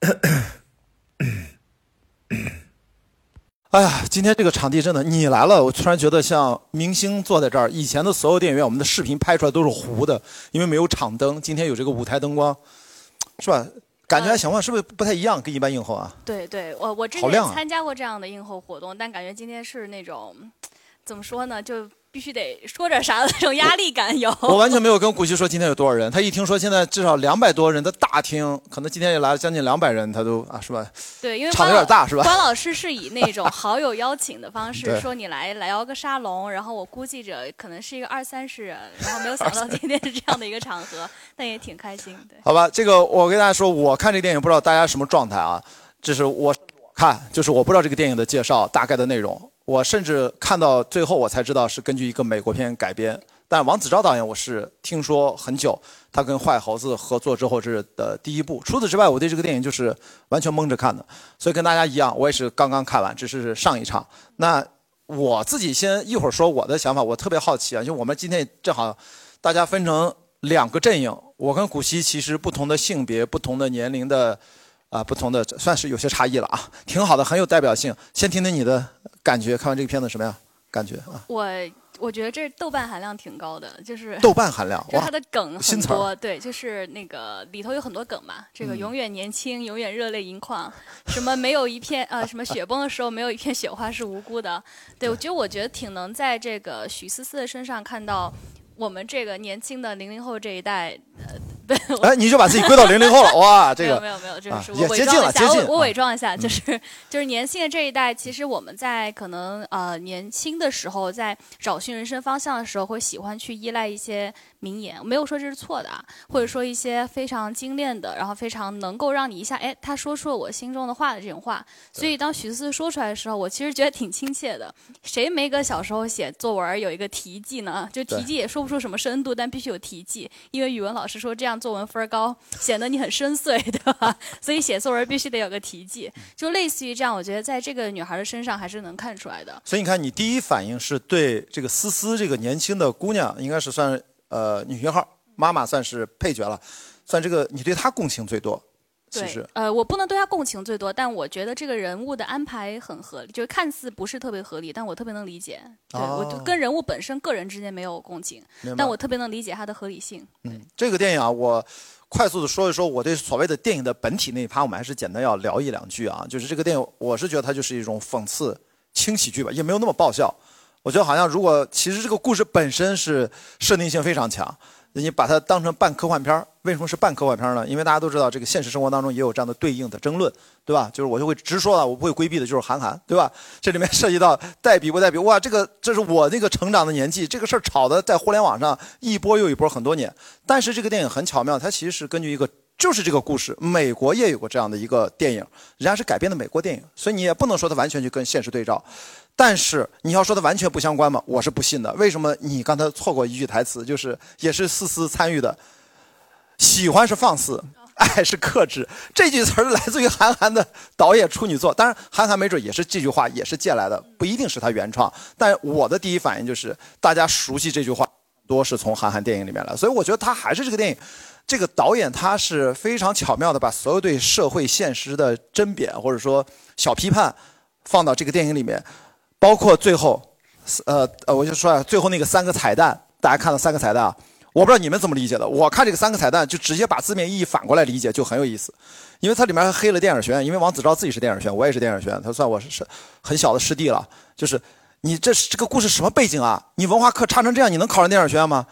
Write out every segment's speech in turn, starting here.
哎呀，今天这个场地真的，你来了，我突然觉得像明星坐在这儿。以前的所有电影院，我们的视频拍出来都是糊的，因为没有场灯。今天有这个舞台灯光，是吧？感觉还行吧？是不是不太一样？跟一般映后啊？对对，我我之前参加过这样的映后活动，但感觉今天是那种，怎么说呢？就。必须得说点啥的那种压力感有。我完全没有跟古希说今天有多少人，他一听说现在至少两百多人的大厅，可能今天也来了将近两百人，他都啊是吧？对，因为场有点大是吧？关老师是以那种好友邀请的方式 说你来来邀个沙龙，然后我估计着可能是一个二三十人，然后没有想到今天是这样的一个场合，但也挺开心。对，好吧，这个我跟大家说，我看这个电影不知道大家什么状态啊？这是我看，就是我不知道这个电影的介绍大概的内容。我甚至看到最后，我才知道是根据一个美国片改编。但王子昭导演，我是听说很久，他跟坏猴子合作之后是的第一部。除此之外，我对这个电影就是完全蒙着看的。所以跟大家一样，我也是刚刚看完，只是上一场。那我自己先一会儿说我的想法。我特别好奇啊，就我们今天正好大家分成两个阵营，我跟古希其实不同的性别、不同的年龄的。啊，不同的算是有些差异了啊，挺好的，很有代表性。先听听你的感觉，看完这个片子什么样？感觉啊？我我觉得这豆瓣含量挺高的，就是豆瓣含量，就它的梗很多，对，就是那个里头有很多梗嘛。这个永远年轻，永远热泪盈眶，什么没有一片呃，什么雪崩的时候没有一片雪花是无辜的。对，我觉得我觉得挺能在这个许思思的身上看到我们这个年轻的零零后这一代。呃，哎，你就把自己归到零零后了，哇，这个没有没有，这是我伪装一下，我我伪装一下，就是 就是年轻的这一代，其实我们在可能呃年轻的时候，在找寻人生方向的时候，会喜欢去依赖一些名言，没有说这是错的啊，或者说一些非常精炼的，然后非常能够让你一下，哎，他说出了我心中的话的这种话。所以当徐思说出来的时候，我其实觉得挺亲切的。谁没个小时候写作文有一个题记呢？就题记也说不出什么深度，但必须有题记，因为语文老师。说这样作文分高，显得你很深邃，对吧？所以写作文必须得有个题记，就类似于这样。我觉得在这个女孩的身上还是能看出来的。所以你看，你第一反应是对这个思思这个年轻的姑娘，应该是算呃女一号，妈妈算是配角了，算这个你对她共情最多。对，呃，我不能对他共情最多，但我觉得这个人物的安排很合理，就是看似不是特别合理，但我特别能理解。对我就跟人物本身个人之间没有共情，但我特别能理解他的合理性。嗯，这个电影啊，我快速的说一说我对所谓的电影的本体那一趴，我们还是简单要聊一两句啊。就是这个电影，我是觉得它就是一种讽刺轻喜剧吧，也没有那么爆笑。我觉得好像如果其实这个故事本身是设定性非常强。你把它当成半科幻片儿，为什么是半科幻片儿呢？因为大家都知道，这个现实生活当中也有这样的对应的争论，对吧？就是我就会直说了，我不会规避的，就是韩寒，对吧？这里面涉及到代笔不代笔，哇，这个这是我那个成长的年纪，这个事儿炒的在互联网上一波又一波很多年。但是这个电影很巧妙，它其实是根据一个。就是这个故事，美国也有过这样的一个电影，人家是改编的美国电影，所以你也不能说它完全去跟现实对照。但是你要说它完全不相关吗？我是不信的。为什么？你刚才错过一句台词，就是也是思思参与的，喜欢是放肆，爱是克制。这句词儿来自于韩寒的导演处女作，当然韩寒没准也是这句话也是借来的，不一定是他原创。但我的第一反应就是，大家熟悉这句话，多是从韩寒电影里面来，所以我觉得他还是这个电影。这个导演他是非常巧妙的，把所有对社会现实的针砭或者说小批判放到这个电影里面，包括最后，呃呃，我就说啊，最后那个三个彩蛋，大家看到三个彩蛋啊，我不知道你们怎么理解的。我看这个三个彩蛋，就直接把字面意义反过来理解，就很有意思。因为它里面还黑了电影学院，因为王子昭自己是电影学院，我也是电影学院，他算我是是很小的师弟了。就是你这这个故事什么背景啊？你文化课差成这样，你能考上电影学院吗？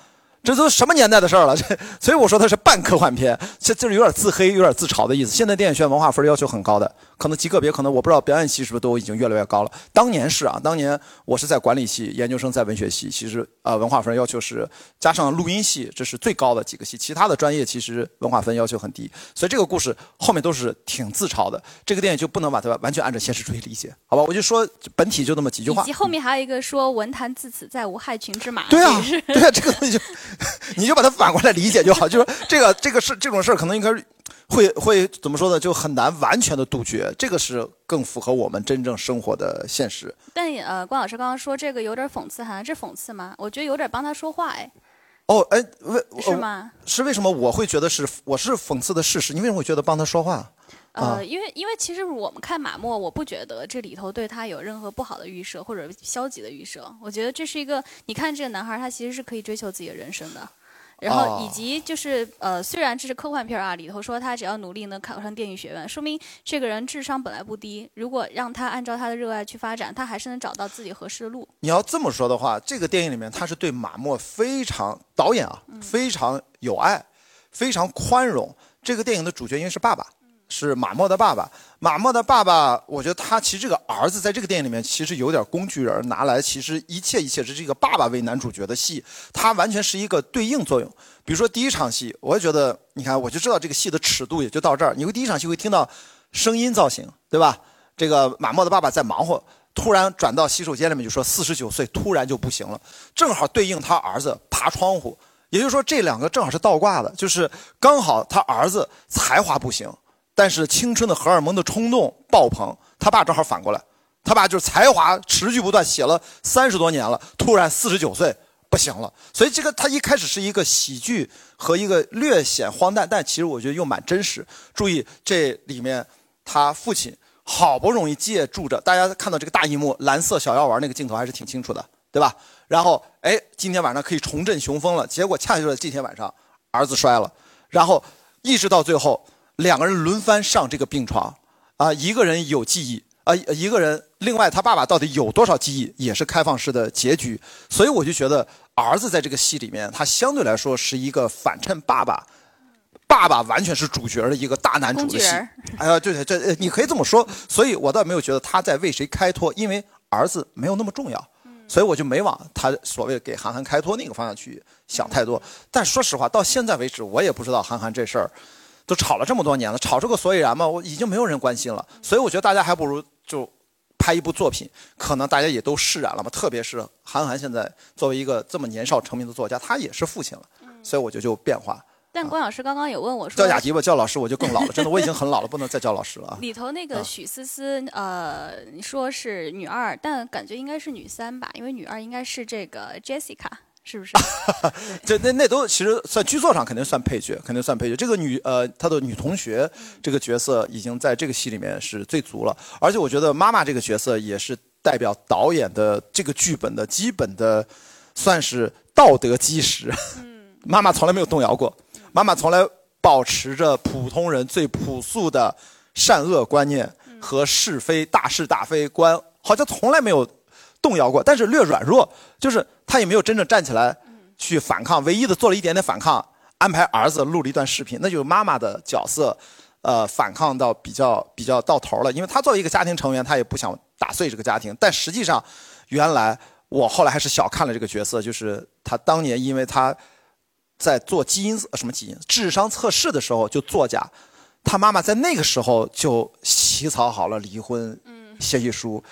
这都什么年代的事儿了？这所以我说它是半科幻片，这就是有点自黑、有点自嘲的意思。现在电影学院文化分要求很高的。可能极个别，可能我不知道表演系是不是都已经越来越高了。当年是啊，当年我是在管理系，研究生在文学系，其实呃文化分要求是加上录音系，这是最高的几个系，其他的专业其实文化分要求很低。所以这个故事后面都是挺自嘲的。这个电影就不能把它完全按照现实主义理解，好吧？我就说本体就那么几句话。以及后面还有一个说文坛自此再无害群之马。对啊，对啊，这个东西就 你就把它反过来理解就好。就说这个这个事这种事儿可能应该。会会怎么说呢？就很难完全的杜绝，这个是更符合我们真正生活的现实。但呃，关老师刚刚说这个有点讽刺，好像这讽刺吗？我觉得有点帮他说话哎。哦，哎，为是吗？是为什么我会觉得是我是讽刺的事实？你为什么会觉得帮他说话？呃，因为因为其实我们看马莫，我不觉得这里头对他有任何不好的预设或者消极的预设。我觉得这是一个，你看这个男孩，他其实是可以追求自己的人生的。然后以及就是呃，虽然这是科幻片啊，里头说他只要努力能考上电影学院，说明这个人智商本来不低。如果让他按照他的热爱去发展，他还是能找到自己合适的路。你要这么说的话，这个电影里面他是对马莫非常导演啊，非常有爱，非常宽容。这个电影的主角因为是爸爸。是马莫的爸爸，马莫的爸爸，我觉得他其实这个儿子在这个电影里面其实有点工具人，拿来其实一切一切是这个爸爸为男主角的戏，他完全是一个对应作用。比如说第一场戏，我也觉得，你看我就知道这个戏的尺度也就到这儿。你会第一场戏会听到声音造型，对吧？这个马莫的爸爸在忙活，突然转到洗手间里面就说四十九岁突然就不行了，正好对应他儿子爬窗户，也就是说这两个正好是倒挂的，就是刚好他儿子才华不行。但是青春的荷尔蒙的冲动爆棚，他爸正好反过来，他爸就是才华持续不断，写了三十多年了，突然四十九岁不行了。所以这个他一开始是一个喜剧和一个略显荒诞，但其实我觉得又蛮真实。注意这里面他父亲好不容易借助着大家看到这个大荧幕蓝色小药丸那个镜头还是挺清楚的，对吧？然后哎，今天晚上可以重振雄风了。结果恰恰就在这天晚上，儿子摔了，然后一直到最后。两个人轮番上这个病床，啊，一个人有记忆，啊，一个人，另外他爸爸到底有多少记忆，也是开放式的结局。所以我就觉得儿子在这个戏里面，他相对来说是一个反衬爸爸，爸爸完全是主角的一个大男主的戏。哎呀，对对，对你可以这么说。所以我倒没有觉得他在为谁开脱，因为儿子没有那么重要，所以我就没往他所谓给韩寒开脱那个方向去想太多。但说实话，到现在为止，我也不知道韩寒这事儿。都吵了这么多年了，吵出个所以然吗？我已经没有人关心了，所以我觉得大家还不如就拍一部作品，可能大家也都释然了嘛。特别是韩寒现在作为一个这么年少成名的作家，他也是父亲了，所以我觉得就变化。但关老师刚刚也问我说，叫雅迪吧，叫老师我就更老了，真的我已经很老了，不能再叫老师了。里头那个许思思，呃，你说是女二，但感觉应该是女三吧，因为女二应该是这个 Jessica。是不是？这那那都其实算剧作上肯定算配角，肯定算配角。这个女呃，她的女同学这个角色已经在这个戏里面是最足了。而且我觉得妈妈这个角色也是代表导演的这个剧本的基本的，算是道德基石。妈妈从来没有动摇过，妈妈从来保持着普通人最朴素的善恶观念和是非大是大非观，好像从来没有。动摇过，但是略软弱，就是他也没有真正站起来去反抗，唯一的做了一点点反抗，安排儿子录了一段视频，那就是妈妈的角色，呃，反抗到比较比较到头了，因为他作为一个家庭成员，他也不想打碎这个家庭，但实际上，原来我后来还是小看了这个角色，就是他当年因为他在做基因什么基因智商测试的时候就作假，他妈妈在那个时候就起草好了离婚协议书。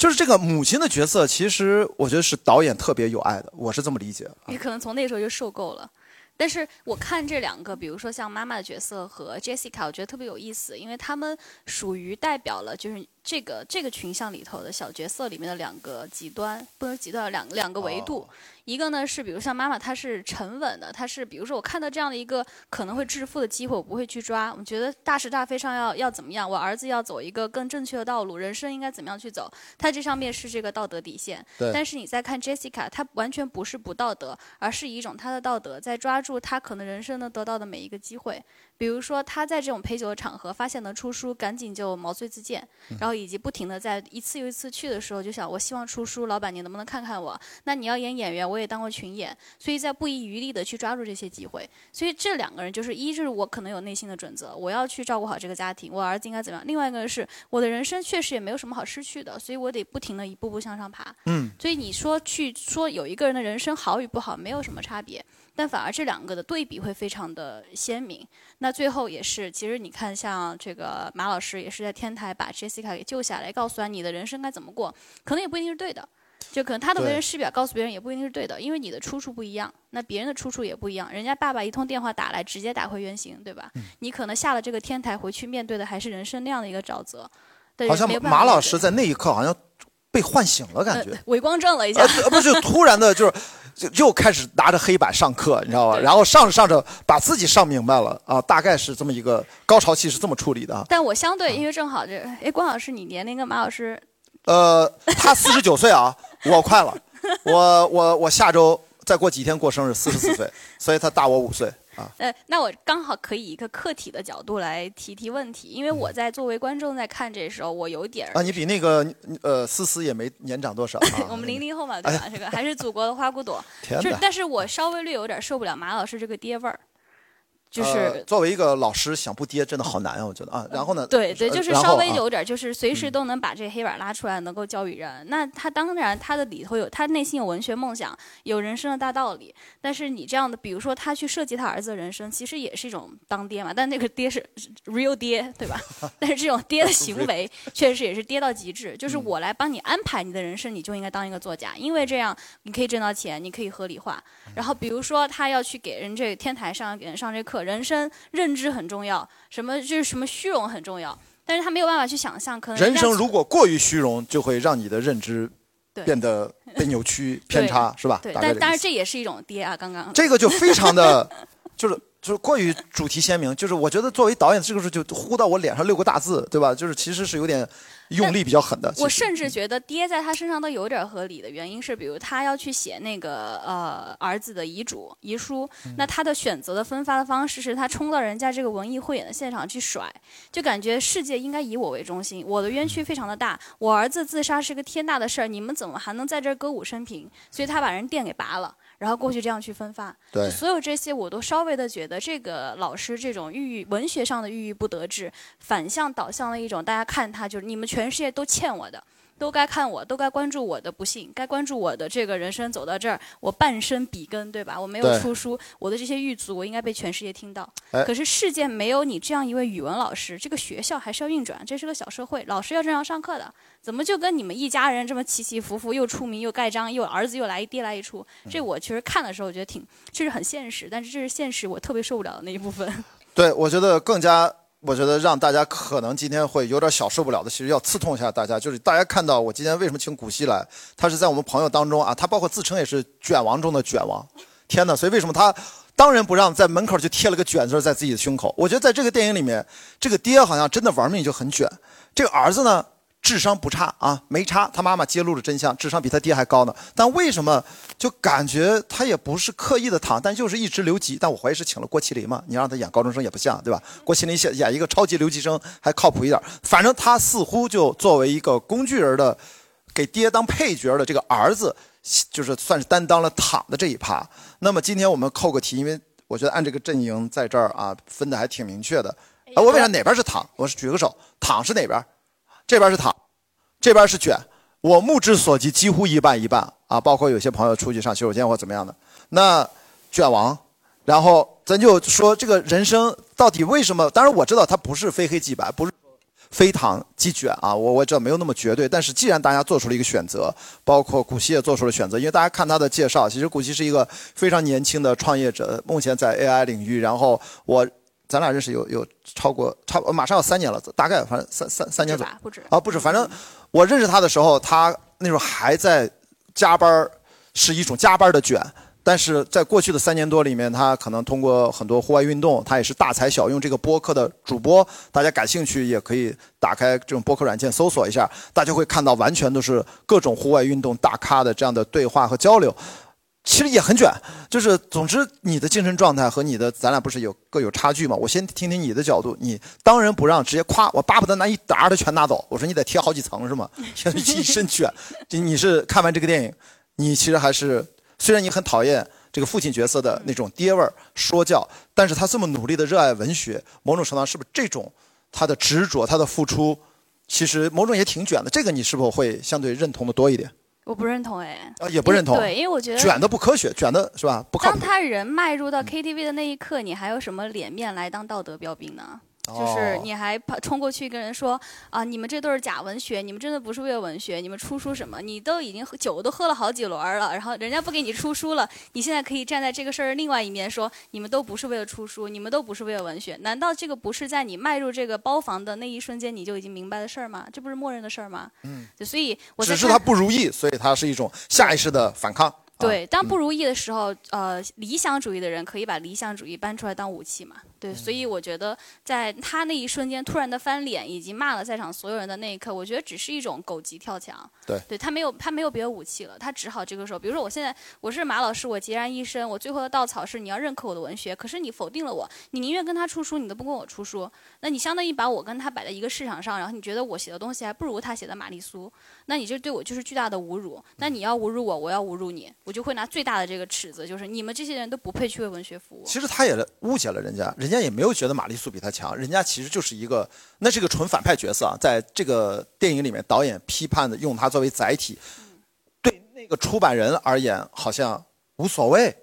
就是这个母亲的角色，其实我觉得是导演特别有爱的，我是这么理解。你可能从那时候就受够了，但是我看这两个，比如说像妈妈的角色和 Jessica，我觉得特别有意思，因为他们属于代表了就是。这个这个群像里头的小角色里面的两个极端，不能极端，两两个维度。一个呢是，比如像妈妈，她是沉稳的，她是，比如说我看到这样的一个可能会致富的机会，我不会去抓。我觉得大是大非上要要怎么样，我儿子要走一个更正确的道路，人生应该怎么样去走，他这上面是这个道德底线。但是你再看 Jessica，她完全不是不道德，而是一种她的道德在抓住她可能人生能得到的每一个机会。比如说，他在这种陪酒的场合发现能出书，赶紧就毛遂自荐，然后以及不停的在一次又一次去的时候，就想我希望出书，老板你能不能看看我？那你要演演员，我也当过群演，所以在不遗余力的去抓住这些机会。所以这两个人就是一，就是我可能有内心的准则，我要去照顾好这个家庭，我儿子应该怎么样？另外一个是我的人生确实也没有什么好失去的，所以我得不停的一步步向上爬。嗯，所以你说去说有一个人的人生好与不好，没有什么差别。但反而这两个的对比会非常的鲜明。那最后也是，其实你看，像这个马老师也是在天台把 Jessica 给救下来，告诉他你的人生该怎么过，可能也不一定是对的。就可能他的为人师表告诉别人也不一定是对的，因为你的出处不一样，那别人的出处也不一样。人家爸爸一通电话打来，直接打回原形，对吧？你可能下了这个天台回去面对的还是人生那样的一个沼泽。好像马老师在那一刻好像。被唤醒了，感觉伪光正了一下，不是突然的，就是就又开始拿着黑板上课，你知道吧？然后上着上着把自己上明白了啊，大概是这么一个高潮期是这么处理的。但我相对因为正好这，哎，关老师你年龄跟马老师，呃，他四十九岁啊，我快了，我我我下周再过几天过生日，四十四岁，所以他大我五岁。呃，那我刚好可以一个客体的角度来提提问题，因为我在作为观众在看这时候，我有点儿啊，你比那个呃思思也没年长多少。我们零零后嘛，对吧？这个还是祖国的花骨朵。天是，但是我稍微略有点受不了马老师这个爹味儿。就是作为一个老师，想不跌真的好难啊！我觉得啊，然后呢？对对，就是稍微有点，就是随时都能把这黑板拉出来，能够教育人。那他当然，他的里头有他内心有文学梦想，有人生的大道理。但是你这样的，比如说他去设计他儿子的人生，其实也是一种当爹嘛。但那个爹是 real 爹，对吧？但是这种爹的 行为，确实也是爹到极致。就是我来帮你安排你的人生，你就应该当一个作家，因为这样你可以挣到钱，你可以合理化。然后比如说他要去给人这天台上给人上这课。人生认知很重要，什么就是什么虚荣很重要，但是他没有办法去想象，可能人生如果过于虚荣，就会让你的认知变得 被扭曲偏差，是吧？对，但当然这也是一种跌啊，刚刚这个就非常的，就是就是过于主题鲜明，就是我觉得作为导演，这个时候就呼到我脸上六个大字，对吧？就是其实是有点。用力比较狠的，我甚至觉得爹在他身上都有点合理的原因是，比如他要去写那个呃儿子的遗嘱遗书，那他的选择的分发的方式是他冲到人家这个文艺汇演的现场去甩，就感觉世界应该以我为中心，我的冤屈非常的大，我儿子自杀是个天大的事儿，你们怎么还能在这儿歌舞升平？所以他把人电给拔了。然后过去这样去分发，对，所有这些我都稍微的觉得这个老师这种郁郁文学上的郁郁不得志，反向导向了一种大家看他就是你们全世界都欠我的。都该看我，都该关注我的不幸，该关注我的这个人生走到这儿，我半生笔耕，对吧？我没有出书，我的这些狱卒，我应该被全世界听到。可是世界没有你这样一位语文老师，这个学校还是要运转，这是个小社会，老师要正常上课的。怎么就跟你们一家人这么起起伏伏，又出名又盖章，又儿子又来一爹来一出？这我其实看的时候，我觉得挺，这是很现实，但是这是现实，我特别受不了的那一部分。对，我觉得更加。我觉得让大家可能今天会有点小受不了的，其实要刺痛一下大家，就是大家看到我今天为什么请古希来，他是在我们朋友当中啊，他包括自称也是卷王中的卷王，天哪！所以为什么他当仁不让，在门口就贴了个卷字在自己的胸口？我觉得在这个电影里面，这个爹好像真的玩命就很卷，这个儿子呢？智商不差啊，没差。他妈妈揭露了真相，智商比他爹还高呢。但为什么就感觉他也不是刻意的躺，但就是一直留级？但我怀疑是请了郭麒麟嘛？你让他演高中生也不像，对吧？郭麒麟演演一个超级留级生还靠谱一点。反正他似乎就作为一个工具人的，给爹当配角的这个儿子，就是算是担当了躺的这一趴。那么今天我们扣个题，因为我觉得按这个阵营在这儿啊分的还挺明确的。啊，我为啥哪边是躺？我是举个手，躺是哪边？这边是躺，这边是卷，我目之所及几乎一半一半啊，包括有些朋友出去上洗手间或怎么样的，那卷王，然后咱就说这个人生到底为什么？当然我知道它不是非黑即白，不是非躺即卷啊，我我知道没有那么绝对。但是既然大家做出了一个选择，包括古希也做出了选择，因为大家看他的介绍，其实古希是一个非常年轻的创业者，目前在 AI 领域，然后我。咱俩认识有有超过差马上要三年了，大概反正三三三年左右，不止啊不止，反正我认识他的时候，他那时候还在加班是一种加班的卷。但是在过去的三年多里面，他可能通过很多户外运动，他也是大材小用这个播客的主播。大家感兴趣也可以打开这种播客软件搜索一下，大家会看到完全都是各种户外运动大咖的这样的对话和交流。其实也很卷，就是总之你的精神状态和你的咱俩不是有各有差距吗？我先听听你的角度，你当仁不让，直接夸我巴不得拿一沓的全拿走。我说你得贴好几层是吗？一身卷，就你是看完这个电影，你其实还是虽然你很讨厌这个父亲角色的那种爹味儿说教，但是他这么努力的热爱文学，某种程度上是不是这种他的执着他的付出，其实某种也挺卷的。这个你是否会相对认同的多一点？我不认同哎，啊也不认同，对，因为我觉得卷的不科学，卷的是吧？不靠当他人迈入到 KTV 的那一刻，你还有什么脸面来当道德标兵呢？就是你还跑冲过去跟人说啊，你们这都是假文学，你们真的不是为了文学，你们出书什么？你都已经酒都喝了好几轮了，然后人家不给你出书了，你现在可以站在这个事儿另外一面说，你们都不是为了出书，你们都不是为了文学，难道这个不是在你迈入这个包房的那一瞬间你就已经明白的事儿吗？这不是默认的事儿吗？嗯，所以我只是他不如意，所以他是一种下意识的反抗。对，当不如意的时候，呃，理想主义的人可以把理想主义搬出来当武器嘛？对，所以我觉得在他那一瞬间突然的翻脸，以及骂了在场所有人的那一刻，我觉得只是一种狗急跳墙。对，对他没有他没有别的武器了，他只好这个时候，比如说我现在我是马老师，我孑然一身，我最后的稻草是你要认可我的文学，可是你否定了我，你宁愿跟他出书，你都不跟我出书，那你相当于把我跟他摆在一个市场上，然后你觉得我写的东西还不如他写的玛丽苏，那你这对我就是巨大的侮辱。那你要侮辱我，我要侮辱你，我就会拿最大的这个尺子，就是你们这些人都不配去为文学服务。其实他也误解了人家，人家也没有觉得玛。丽苏比他强，人家其实就是一个，那是一个纯反派角色啊。在这个电影里面，导演批判的用他作为载体，对那个出版人而言好像无所谓。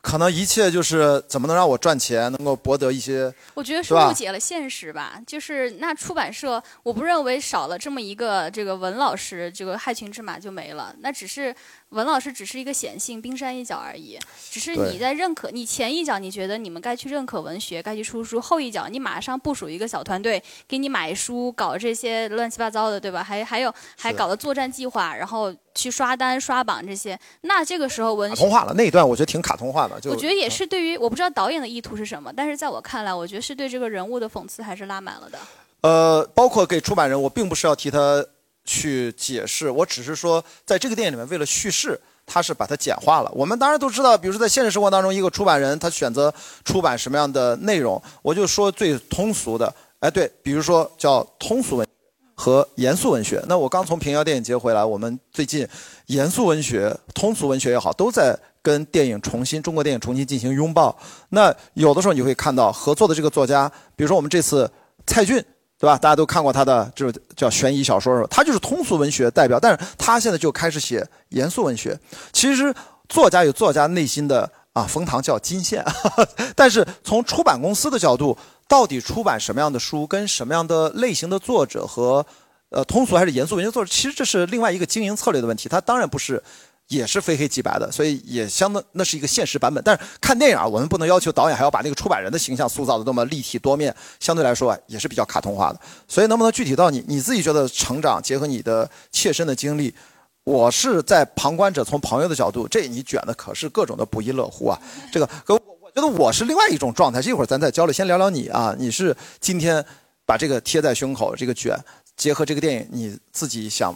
可能一切就是怎么能让我赚钱，能够博得一些。我觉得是误解了现实吧。就是那出版社，我不认为少了这么一个这个文老师，这个害群之马就没了。那只是文老师只是一个显性冰山一角而已。只是你在认可你前一脚，你觉得你们该去认可文学，该去出书；后一脚，你马上部署一个小团队，给你买书，搞这些乱七八糟的，对吧？还还有还搞了作战计划，然后。去刷单、刷榜这些，那这个时候文卡通化了那一段，我觉得挺卡通化的。就我觉得也是对于我不知道导演的意图是什么，但是在我看来，我觉得是对这个人物的讽刺还是拉满了的。呃，包括给出版人，我并不是要替他去解释，我只是说，在这个电影里面，为了叙事，他是把它简化了。我们当然都知道，比如说在现实生活当中，一个出版人他选择出版什么样的内容，我就说最通俗的，哎，对，比如说叫通俗文。和严肃文学。那我刚从平遥电影节回来，我们最近严肃文学、通俗文学也好，都在跟电影重新、中国电影重新进行拥抱。那有的时候你会看到合作的这个作家，比如说我们这次蔡骏，对吧？大家都看过他的这种叫悬疑小说，他就是通俗文学代表，但是他现在就开始写严肃文学。其实作家有作家内心的啊，冯唐叫金线，但是从出版公司的角度。到底出版什么样的书，跟什么样的类型的作者和，呃，通俗还是严肃文学作者，其实这是另外一个经营策略的问题。它当然不是，也是非黑即白的，所以也相当那是一个现实版本。但是看电影啊，我们不能要求导演还要把那个出版人的形象塑造的那么立体多面，相对来说也是比较卡通化的。所以能不能具体到你你自己觉得成长，结合你的切身的经历，我是在旁观者，从朋友的角度，这你卷的可是各种的不亦乐乎啊，这个跟。觉得我是另外一种状态，这会儿咱再交流。先聊聊你啊，你是今天把这个贴在胸口，这个卷结合这个电影，你自己想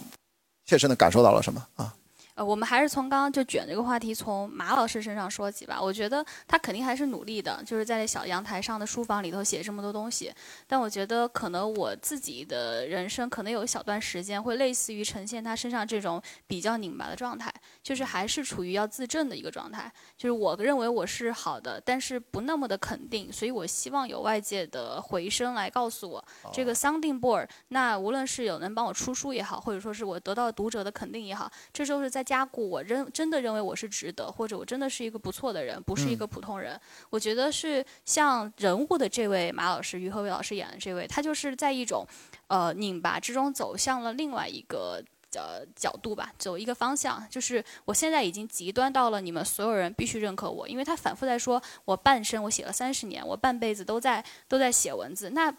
切身的感受到了什么啊？呃，我们还是从刚刚就卷这个话题，从马老师身上说起吧。我觉得他肯定还是努力的，就是在小阳台上的书房里头写这么多东西。但我觉得可能我自己的人生可能有一小段时间会类似于呈现他身上这种比较拧巴的状态，就是还是处于要自证的一个状态。就是我认为我是好的，但是不那么的肯定，所以我希望有外界的回声来告诉我这个 sounding board。那无论是有人帮我出书也好，或者说是我得到读者的肯定也好，这就是在。加固，我认真的认为我是值得，或者我真的是一个不错的人，不是一个普通人。我觉得是像人物的这位马老师，于和伟老师演的这位，他就是在一种呃拧巴之中走向了另外一个呃角度吧，走一个方向。就是我现在已经极端到了你们所有人必须认可我，因为他反复在说我半生我写了三十年，我半辈子都在都在写文字。那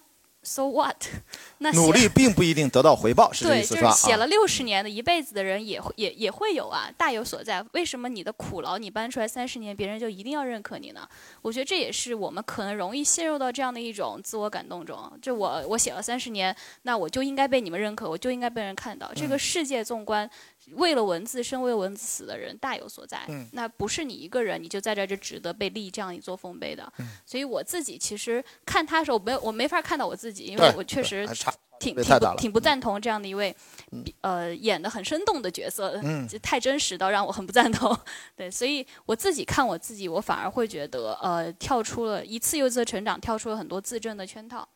So what？那努力并不一定得到回报，是这意思 是吧？写了六十年的一辈子的人也会也也会有啊，大有所在。为什么你的苦劳你搬出来三十年，别人就一定要认可你呢？我觉得这也是我们可能容易陷入到这样的一种自我感动中。就我我写了三十年，那我就应该被你们认可，我就应该被人看到。这个世界纵观。为了文字生，为文字死的人大有所在。那不是你一个人，你就在这就值得被立这样一座丰碑的。所以我自己其实看他的时候，没有我没法看到我自己，因为我确实挺挺不挺不赞同这样的一位，呃，演的很生动的角色，就太真实到让我很不赞同。对，所以我自己看我自己，我反而会觉得，呃，跳出了一次又一次的成长，跳出了很多自证的圈套，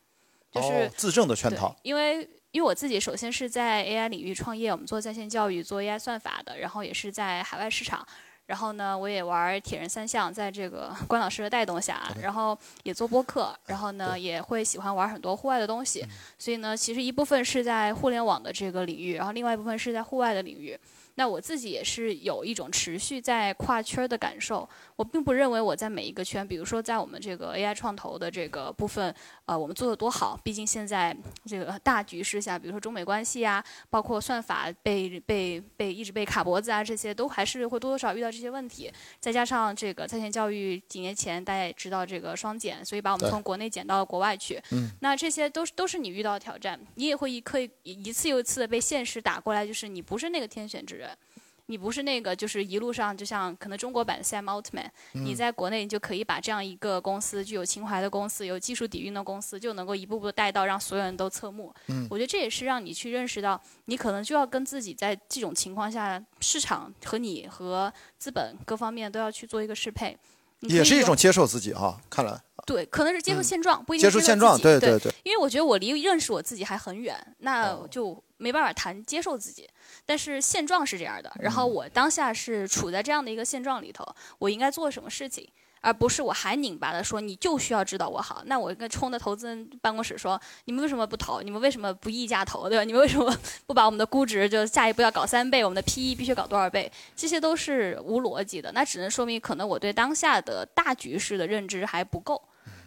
就是自证的圈套，因为。因为我自己首先是在 AI 领域创业，我们做在线教育，做 AI 算法的，然后也是在海外市场，然后呢，我也玩铁人三项，在这个 关老师的带动下，然后也做播客，然后呢，也会喜欢玩很多户外的东西。所以呢，其实一部分是在互联网的这个领域，然后另外一部分是在户外的领域。那我自己也是有一种持续在跨圈的感受。我并不认为我在每一个圈，比如说在我们这个 AI 创投的这个部分，呃，我们做的多好。毕竟现在这个大局势下，比如说中美关系啊，包括算法被被被一直被卡脖子啊，这些都还是会多多少少遇到这些问题。再加上这个在线教育几年前大家也知道这个双减，所以把我们从国内减到了国外去。嗯。那这些都是都是你遇到的挑战，你也会一刻一次又一次的被现实打过来，就是你不是那个天选之人。你不是那个，就是一路上就像可能中国版 Sam Altman，你在国内就可以把这样一个公司具有情怀的公司、有技术底蕴的公司，就能够一步步带到让所有人都侧目。我觉得这也是让你去认识到，你可能就要跟自己在这种情况下，市场和你和资本各方面都要去做一个适配。也是一种接受自己哈，看来。对，可能是接受现状，不一定接受现状。对对对。因为我觉得我离认识我自己还很远，那就没办法谈接受自己。但是现状是这样的，然后我当下是处在这样的一个现状里头，我应该做什么事情，而不是我还拧巴的说你就需要知道我好，那我应该冲着投资人办公室说你们为什么不投？你们为什么不溢价投？对吧？你们为什么不把我们的估值就下一步要搞三倍，我们的 PE 必须搞多少倍？这些都是无逻辑的，那只能说明可能我对当下的大局势的认知还不够，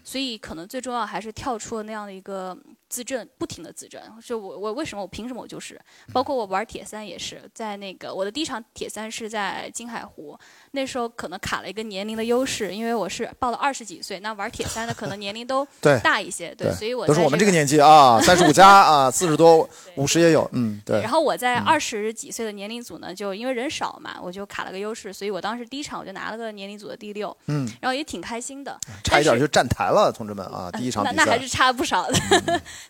所以可能最重要还是跳出了那样的一个。自证，不停的自证，就我我为什么我凭什么我就是，包括我玩铁三也是在那个我的第一场铁三是在金海湖，那时候可能卡了一个年龄的优势，因为我是报了二十几岁，那玩铁三的可能年龄都大一些，对，所以我都是我们这个年纪啊，三十五加啊，四十多五十也有，嗯，对。然后我在二十几岁的年龄组呢，就因为人少嘛，我就卡了个优势，所以我当时第一场我就拿了个年龄组的第六，嗯，然后也挺开心的，差一点就站台了，同志们啊，第一场那那还是差不少的。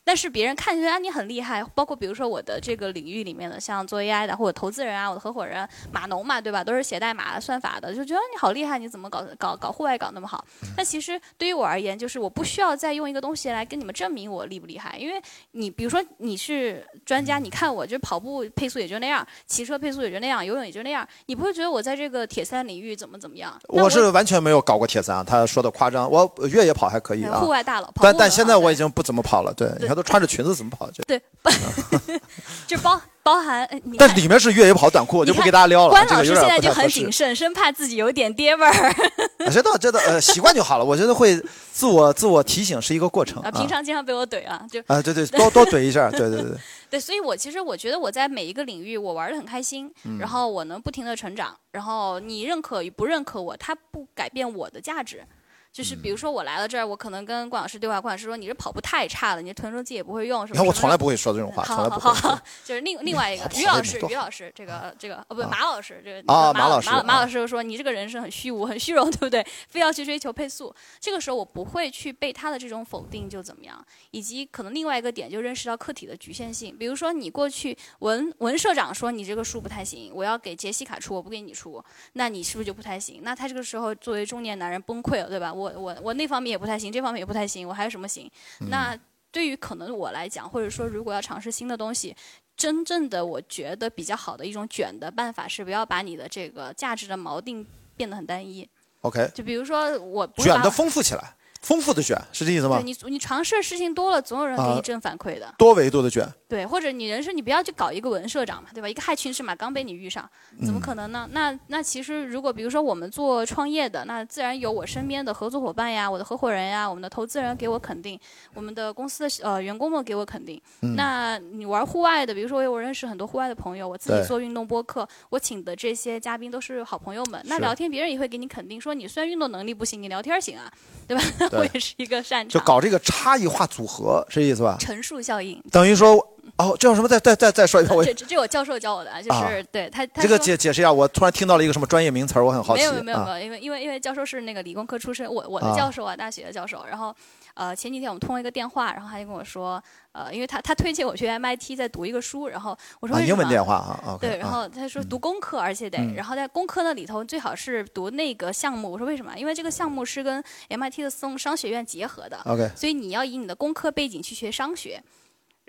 但是别人看起来你很厉害，包括比如说我的这个领域里面的，像做 AI 的或者投资人啊，我的合伙人码农嘛，对吧？都是写代码、算法的，就觉得你好厉害，你怎么搞搞搞户外搞那么好？但其实对于我而言，就是我不需要再用一个东西来跟你们证明我厉不厉害，因为你比如说你是专家，你看我就跑步配速也就那样，骑车配速也就那样，游泳也就那样，你不会觉得我在这个铁三领域怎么怎么样？我是完全没有搞过铁三，他说的夸张，我越野跑还可以啊，户外大佬，跑但但现在我已经不怎么跑了，对，你看都穿着裙子怎么跑？对，就包包含，但里面是越野跑短裤，我就不给大家撩了。关老师现在就很谨慎，生怕自己有点爹味儿。这倒这倒呃习惯就好了，我觉得会自我自我提醒是一个过程。啊，平常经常被我怼啊，就啊对对，多 多怼一下，对对对。对，所以我其实我觉得我在每一个领域我玩的很开心，然后我能不停的成长，然后你认可与不认可我，它不改变我的价值。就是比如说我来了这儿，我可能跟郭老师对话，郭老师说你这跑步太差了，你这臀中肌也不会用，是吧？我从来不会说这种话，好好好，就是另另外一个于老师，于老师，这个这个哦不马老师，这个马马老师马老师说你这个人是很虚无、很虚荣，对不对？非要去追求配速，这个时候我不会去被他的这种否定就怎么样。以及可能另外一个点就认识到客体的局限性，比如说你过去文文社长说你这个书不太行，我要给杰西卡出，我不给你出，那你是不是就不太行？那他这个时候作为中年男人崩溃了，对吧？我我我那方。面也不太行，这方面也不太行，我还有什么行？那对于可能我来讲，或者说如果要尝试新的东西，真正的我觉得比较好的一种卷的办法是，不要把你的这个价值的锚定变得很单一。OK，就比如说我卷的丰富起来。丰富的选是这意思吗？你你尝试的事情多了，总有人给你正反馈的。多维度的卷。对，或者你人生你不要去搞一个文社长嘛，对吧？一个害群之马刚被你遇上，怎么可能呢？那那其实如果比如说我们做创业的，那自然有我身边的合作伙伴呀，我的合伙人呀，我们的投资人给我肯定，我们的公司的呃员工们给我肯定。那你玩户外的，比如说我认识很多户外的朋友，我自己做运动播客，我请的这些嘉宾都是好朋友们。那聊天别人也会给你肯定，说你虽然运动能力不行，你聊天行啊，对吧？我也是一个。就搞这个差异化组合，是这意思吧？陈述效应等于说，哦，这叫什么？再再再再说一遍，我这这我教授教我的，就是对他这个解解释一下。我突然听到了一个什么专业名词儿，我很好奇。没有没有没有，因为因为因为教授是那个理工科出身，我我的教授啊，大学的教授。然后呃，前几天我们通了一个电话，然后他就跟我说。呃，因为他他推荐我去 MIT 再读一个书，然后我说英文电话啊，对，然后他说读工科，而且得，然后在工科那里头最好是读那个项目。我说为什么？因为这个项目是跟 MIT 的商商学院结合的，所以你要以你的工科背景去学商学。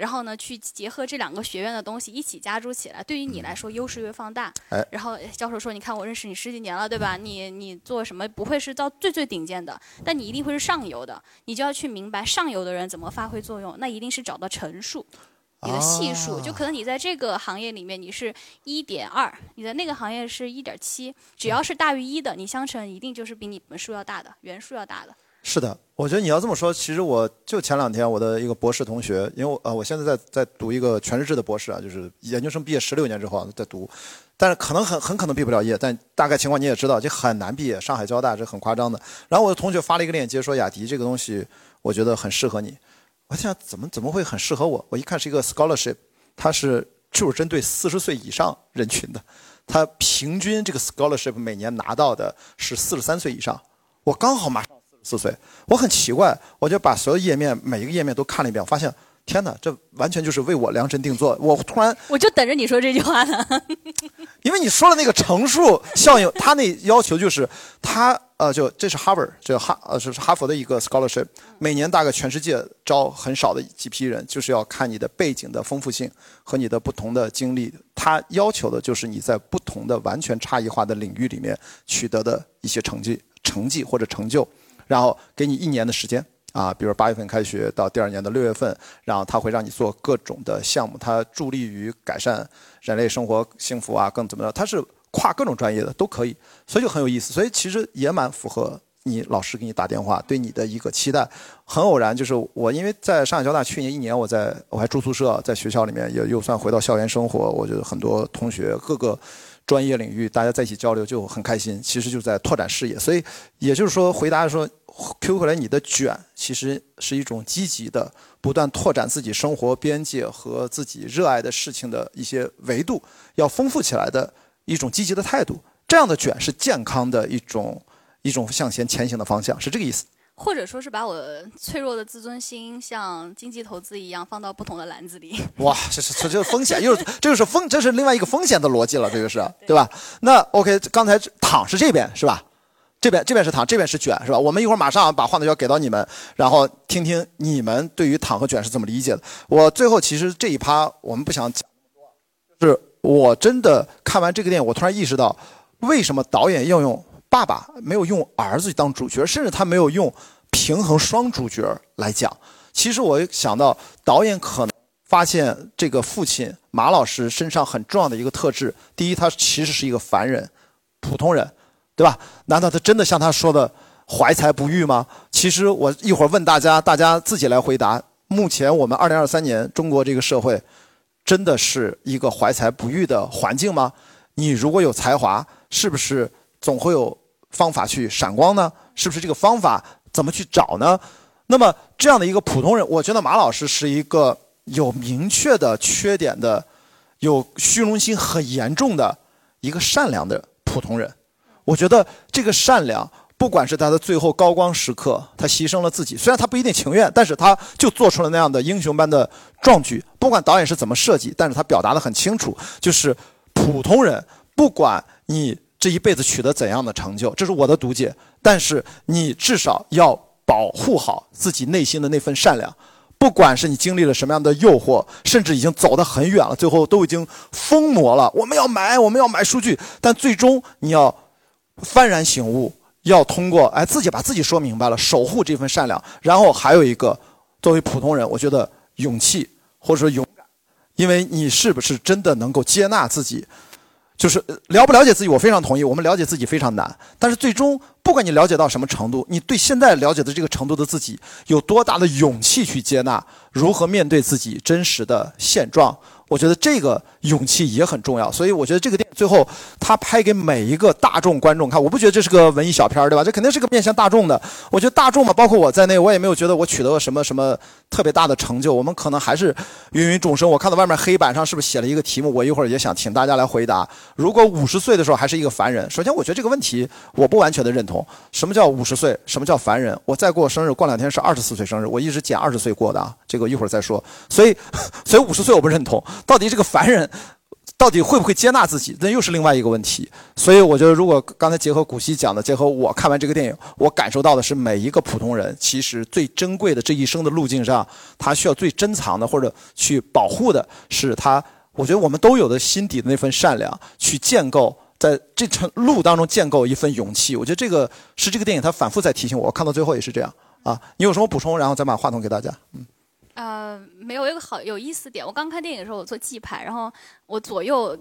然后呢，去结合这两个学院的东西一起加注起来，对于你来说优势越放大。哎，然后教授说：“你看我认识你十几年了，对吧？你你做什么不会是到最最顶尖的，但你一定会是上游的。你就要去明白上游的人怎么发挥作用，那一定是找到乘数，你的系数。就可能你在这个行业里面你是一点二，你在那个行业是一点七，只要是大于一的，你相乘一定就是比你们数要大的，原数要大的。”是的，我觉得你要这么说，其实我就前两天我的一个博士同学，因为我呃我现在在在读一个全日制的博士啊，就是研究生毕业十六年之后啊在读，但是可能很很可能毕不了业，但大概情况你也知道，就很难毕业。上海交大这很夸张的。然后我的同学发了一个链接说雅迪这个东西，我觉得很适合你。我想怎么怎么会很适合我？我一看是一个 scholarship，它是就是针对四十岁以上人群的，它平均这个 scholarship 每年拿到的是四十三岁以上，我刚好马上。四岁，我很奇怪，我就把所有页面每一个页面都看了一遍，我发现，天哪，这完全就是为我量身定做。我突然，我就等着你说这句话呢。因为你说了那个乘数效应，他那要求就是，他呃，就这是 Harvard，这哈呃是哈佛的一个 scholarship，每年大概全世界招很少的几批人，就是要看你的背景的丰富性和你的不同的经历。他要求的就是你在不同的完全差异化的领域里面取得的一些成绩、成绩或者成就。然后给你一年的时间啊，比如八月份开学到第二年的六月份，然后他会让你做各种的项目，他助力于改善人类生活幸福啊，更怎么着？他是跨各种专业的都可以，所以就很有意思。所以其实也蛮符合你老师给你打电话对你的一个期待。很偶然，就是我因为在上海交大去年一年，我在我还住宿舍，在学校里面也又算回到校园生活。我觉得很多同学各个。专业领域，大家在一起交流就很开心，其实就在拓展视野。所以，也就是说，回答说，QQ 回来你的卷其实是一种积极的，不断拓展自己生活边界和自己热爱的事情的一些维度，要丰富起来的一种积极的态度。这样的卷是健康的一种一种向前前行的方向，是这个意思。或者说是把我脆弱的自尊心像经济投资一样放到不同的篮子里。哇，这是这就是风险，又是这就是风，这是另外一个风险的逻辑了，这个是对吧？那 OK，刚才躺是这边是吧？这边这边是躺，这边是卷是吧？我们一会儿马上把话筒要给到你们，然后听听你们对于躺和卷是怎么理解的。我最后其实这一趴我们不想讲那么多，就是我真的看完这个电影，我突然意识到为什么导演要用。爸爸没有用儿子当主角，甚至他没有用平衡双主角来讲。其实我想到导演可能发现这个父亲马老师身上很重要的一个特质：第一，他其实是一个凡人、普通人，对吧？难道他真的像他说的怀才不遇吗？其实我一会儿问大家，大家自己来回答。目前我们二零二三年中国这个社会，真的是一个怀才不遇的环境吗？你如果有才华，是不是总会有？方法去闪光呢？是不是这个方法怎么去找呢？那么这样的一个普通人，我觉得马老师是一个有明确的缺点的、有虚荣心很严重的一个善良的普通人。我觉得这个善良，不管是他的最后高光时刻，他牺牲了自己，虽然他不一定情愿，但是他就做出了那样的英雄般的壮举。不管导演是怎么设计，但是他表达的很清楚，就是普通人，不管你。这一辈子取得怎样的成就，这是我的读解。但是你至少要保护好自己内心的那份善良，不管是你经历了什么样的诱惑，甚至已经走得很远了，最后都已经疯魔了。我们要买，我们要买数据，但最终你要幡然醒悟，要通过哎自己把自己说明白了，守护这份善良。然后还有一个，作为普通人，我觉得勇气或者说勇敢，因为你是不是真的能够接纳自己？就是了不了解自己，我非常同意。我们了解自己非常难，但是最终，不管你了解到什么程度，你对现在了解的这个程度的自己，有多大的勇气去接纳，如何面对自己真实的现状？我觉得这个勇气也很重要，所以我觉得这个电最后他拍给每一个大众观众看，我不觉得这是个文艺小片儿，对吧？这肯定是个面向大众的。我觉得大众嘛，包括我在内，我也没有觉得我取得了什么什么特别大的成就。我们可能还是芸芸众生。我看到外面黑板上是不是写了一个题目？我一会儿也想请大家来回答。如果五十岁的时候还是一个凡人，首先我觉得这个问题我不完全的认同。什么叫五十岁？什么叫凡人？我再过生日，过两天是二十四岁生日，我一直减二十岁过的啊。这个一会儿再说。所以，所以五十岁我不认同。到底这个凡人到底会不会接纳自己，那又是另外一个问题。所以我觉得，如果刚才结合古希讲的，结合我看完这个电影，我感受到的是，每一个普通人其实最珍贵的这一生的路径上，他需要最珍藏的或者去保护的是他。我觉得我们都有的心底的那份善良，去建构在这程路当中建构一份勇气。我觉得这个是这个电影它反复在提醒我。看到最后也是这样啊。你有什么补充？然后再把话筒给大家。嗯。呃，没有一个好有意思点。我刚看电影的时候，我坐记牌，然后我左右。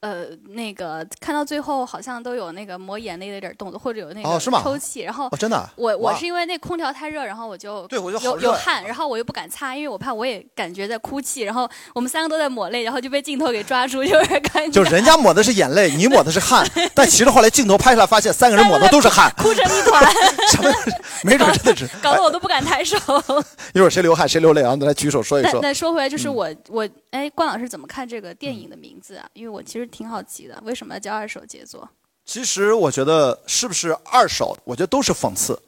呃，那个看到最后好像都有那个抹眼泪的点动作，或者有那个抽泣，然后真的，我我是因为那空调太热，然后我就对我就有有汗，然后我又不敢擦，因为我怕我也感觉在哭泣，然后我们三个都在抹泪，然后就被镜头给抓住，就是感觉就人家抹的是眼泪，你抹的是汗，但其实后来镜头拍出来发现三个人抹的都是汗，哭成一团，什么没准真的是搞得我都不敢抬手。一会儿谁流汗谁流泪，然后来举手说一说。那说回来，就是我我哎，关老师怎么看这个电影的名字啊？因为我其实挺好奇的。为什么要叫二手杰作？其实我觉得是不是二手，我觉得都是讽刺。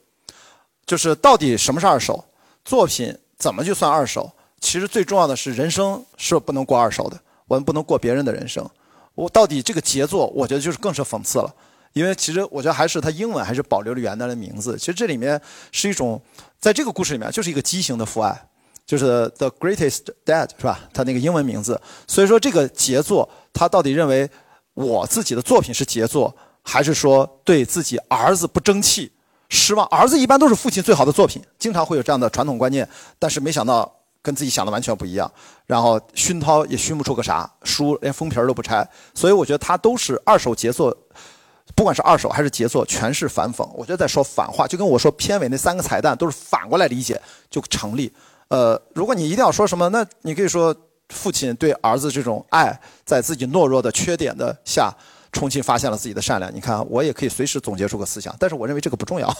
就是到底什么是二手作品？怎么就算二手？其实最重要的是人生是不能过二手的，我们不能过别人的人生。我到底这个杰作，我觉得就是更是讽刺了。因为其实我觉得还是它英文还是保留了原来的名字。其实这里面是一种，在这个故事里面就是一个畸形的父爱，就是 The Greatest Dad 是吧？他那个英文名字。所以说这个杰作，他到底认为？我自己的作品是杰作，还是说对自己儿子不争气失望？儿子一般都是父亲最好的作品，经常会有这样的传统观念。但是没想到跟自己想的完全不一样，然后熏陶也熏不出个啥，书连封皮儿都不拆。所以我觉得他都是二手杰作，不管是二手还是杰作，全是反讽。我觉得在说反话，就跟我说片尾那三个彩蛋都是反过来理解就成立。呃，如果你一定要说什么，那你可以说。父亲对儿子这种爱，在自己懦弱的缺点的下，重新发现了自己的善良。你看，我也可以随时总结出个思想，但是我认为这个不重要。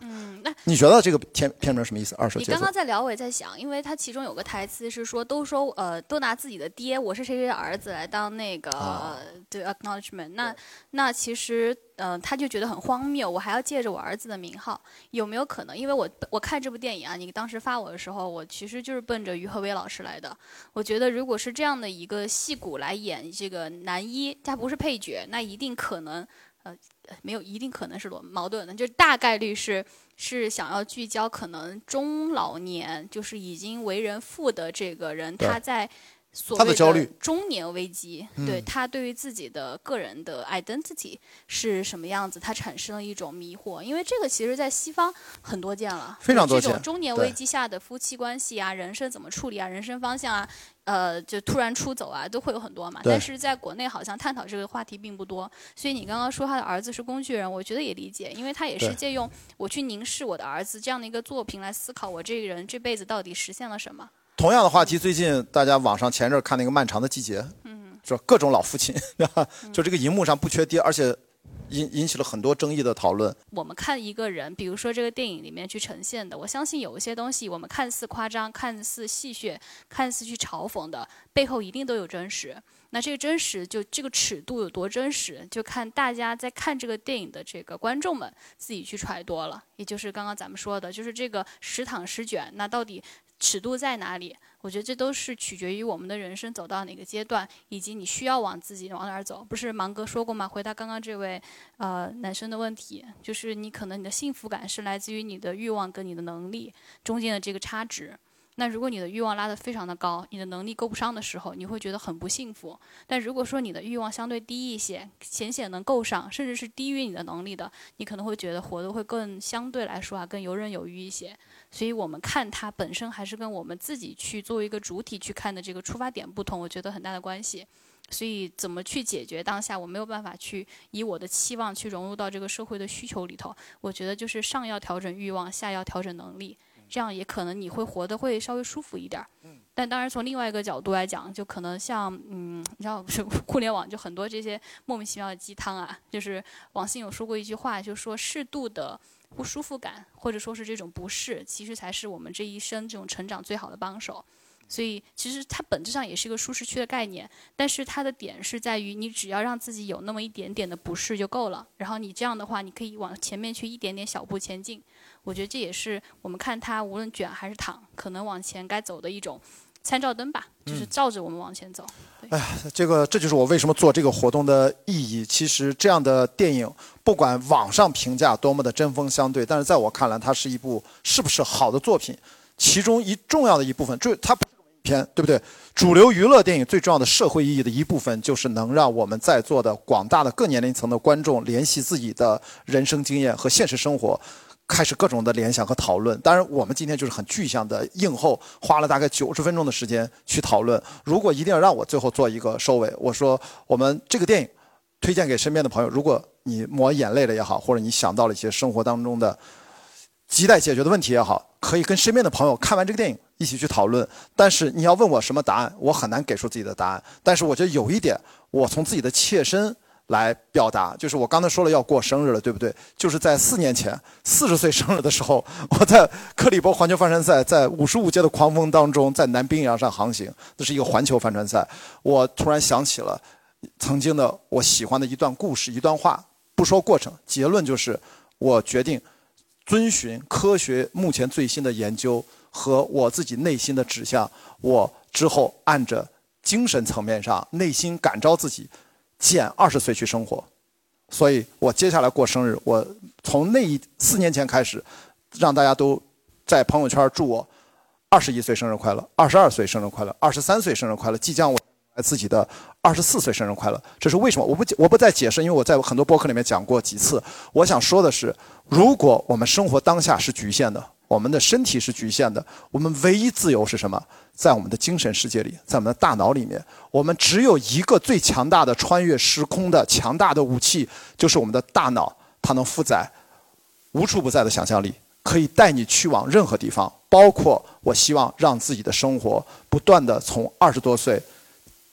嗯，那 你觉得这个片片名什么意思？二手。你刚刚在聊，我也在想，因为他其中有个台词是说，都说呃，都拿自己的爹，我是谁谁的儿子来当那个对 acknowledgement。那那其实。嗯，他就觉得很荒谬，我还要借着我儿子的名号，有没有可能？因为我我看这部电影啊，你当时发我的时候，我其实就是奔着于和伟老师来的。我觉得如果是这样的一个戏骨来演这个男一，他不是配角，那一定可能，呃，没有一定可能是矛矛盾的，就大概率是是想要聚焦可能中老年，就是已经为人父的这个人，他在。他的焦虑，中年危机，对他对于自己的个人的 identity 是什么样子，他产生了一种迷惑。因为这个其实，在西方很多见了，非常多见。这种中年危机下的夫妻关系啊，人生怎么处理啊，人生方向啊，呃，就突然出走啊，都会有很多嘛。但是在国内好像探讨这个话题并不多。所以你刚刚说他的儿子是工具人，我觉得也理解，因为他也是借用我去凝视我的儿子这样的一个作品来思考我这个人这辈子到底实现了什么。同样的话题，最近大家网上前阵看那个《漫长的季节》，嗯，说各种老父亲，就这个荧幕上不缺爹，而且引引起了很多争议的讨论。我们看一个人，比如说这个电影里面去呈现的，我相信有一些东西，我们看似夸张、看似戏谑、看似去嘲讽的，背后一定都有真实。那这个真实，就这个尺度有多真实，就看大家在看这个电影的这个观众们自己去揣度了。也就是刚刚咱们说的，就是这个时躺时卷，那到底？尺度在哪里？我觉得这都是取决于我们的人生走到哪个阶段，以及你需要往自己往哪儿走。不是芒哥说过吗？回答刚刚这位呃男生的问题，就是你可能你的幸福感是来自于你的欲望跟你的能力中间的这个差值。那如果你的欲望拉得非常的高，你的能力够不上的时候，你会觉得很不幸福。但如果说你的欲望相对低一些，浅显能够上，甚至是低于你的能力的，你可能会觉得活得会更相对来说啊更游刃有余一些。所以我们看它本身还是跟我们自己去作为一个主体去看的这个出发点不同，我觉得很大的关系。所以怎么去解决当下，我没有办法去以我的期望去融入到这个社会的需求里头。我觉得就是上要调整欲望，下要调整能力。这样也可能你会活得会稍微舒服一点儿，但当然从另外一个角度来讲，就可能像嗯，你知道，互联网就很多这些莫名其妙的鸡汤啊。就是王兴有说过一句话，就说适度的不舒服感，或者说是这种不适，其实才是我们这一生这种成长最好的帮手。所以其实它本质上也是一个舒适区的概念，但是它的点是在于你只要让自己有那么一点点的不适就够了，然后你这样的话，你可以往前面去一点点小步前进。我觉得这也是我们看它无论卷还是躺，可能往前该走的一种参照灯吧，就是照着我们往前走。哎呀，这个这就是我为什么做这个活动的意义。其实这样的电影，不管网上评价多么的针锋相对，但是在我看来，它是一部是不是好的作品。其中一重要的一部分，就它不是片，对不对？主流娱乐电影最重要的社会意义的一部分，就是能让我们在座的广大的各年龄层的观众联系自己的人生经验和现实生活。开始各种的联想和讨论。当然，我们今天就是很具象的映后，花了大概九十分钟的时间去讨论。如果一定要让我最后做一个收尾，我说我们这个电影推荐给身边的朋友。如果你抹眼泪了也好，或者你想到了一些生活当中的亟待解决的问题也好，可以跟身边的朋友看完这个电影一起去讨论。但是你要问我什么答案，我很难给出自己的答案。但是我觉得有一点，我从自己的切身。来表达，就是我刚才说了要过生日了，对不对？就是在四年前，四十岁生日的时候，我在克里伯环球帆船赛，在五十五节的狂风当中，在南冰洋上航行，这是一个环球帆船赛。我突然想起了曾经的我喜欢的一段故事，一段话。不说过程，结论就是，我决定遵循科学目前最新的研究和我自己内心的指向。我之后按着精神层面上，内心感召自己。减二十岁去生活，所以我接下来过生日，我从那一四年前开始，让大家都在朋友圈祝我二十一岁生日快乐，二十二岁生日快乐，二十三岁生日快乐，即将我自己的二十四岁生日快乐。这是为什么？我不我不再解释，因为我在很多博客里面讲过几次。我想说的是，如果我们生活当下是局限的。我们的身体是局限的，我们唯一自由是什么？在我们的精神世界里，在我们的大脑里面，我们只有一个最强大的穿越时空的强大的武器，就是我们的大脑，它能负载无处不在的想象力，可以带你去往任何地方，包括我希望让自己的生活不断的从二十多岁。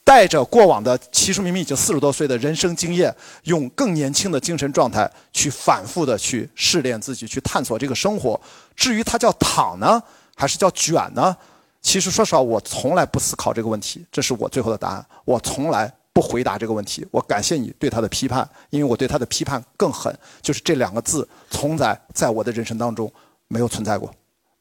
带着过往的，其实明明已经四十多岁的人生经验，用更年轻的精神状态去反复的去试炼自己，去探索这个生活。至于它叫躺呢，还是叫卷呢？其实说实话，我从来不思考这个问题，这是我最后的答案。我从来不回答这个问题。我感谢你对他的批判，因为我对他的批判更狠，就是这两个字从来在我的人生当中没有存在过。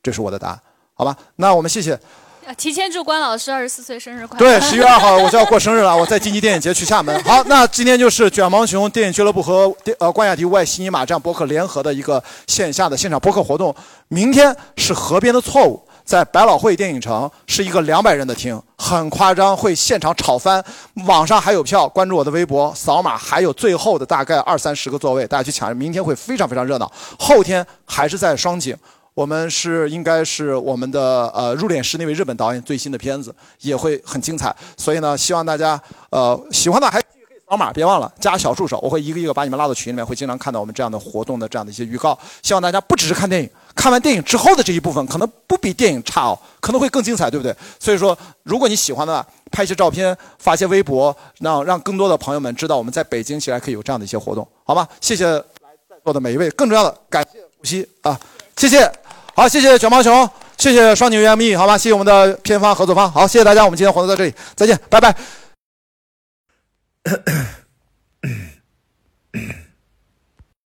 这是我的答案，好吧？那我们谢谢。提前祝关老师二十四岁生日快乐！对，十一月二号我就要过生日了，我在金鸡电影节去厦门。好，那今天就是卷毛熊电影俱乐部和呃关雅迪外西尼玛这样博客联合的一个线下的现场博客活动。明天是河边的错误，在百老汇电影城是一个两百人的厅，很夸张，会现场炒翻。网上还有票，关注我的微博，扫码还有最后的大概二三十个座位，大家去抢。明天会非常非常热闹。后天还是在双井。我们是应该是我们的呃入殓师那位日本导演最新的片子也会很精彩，所以呢，希望大家呃喜欢的还可以扫码，别忘了加小助手，我会一个一个把你们拉到群里面，会经常看到我们这样的活动的这样的一些预告。希望大家不只是看电影，看完电影之后的这一部分可能不比电影差哦，可能会更精彩，对不对？所以说，如果你喜欢的话，拍些照片，发些微博，让让更多的朋友们知道我们在北京其实可以有这样的一些活动，好吗？谢谢在座的每一位，更重要的感谢古希啊，谢谢。好，谢谢卷毛熊，谢谢双井 ME，，好吧，谢谢我们的片方合作方，好，谢谢大家，我们今天活动到这里，再见，拜拜。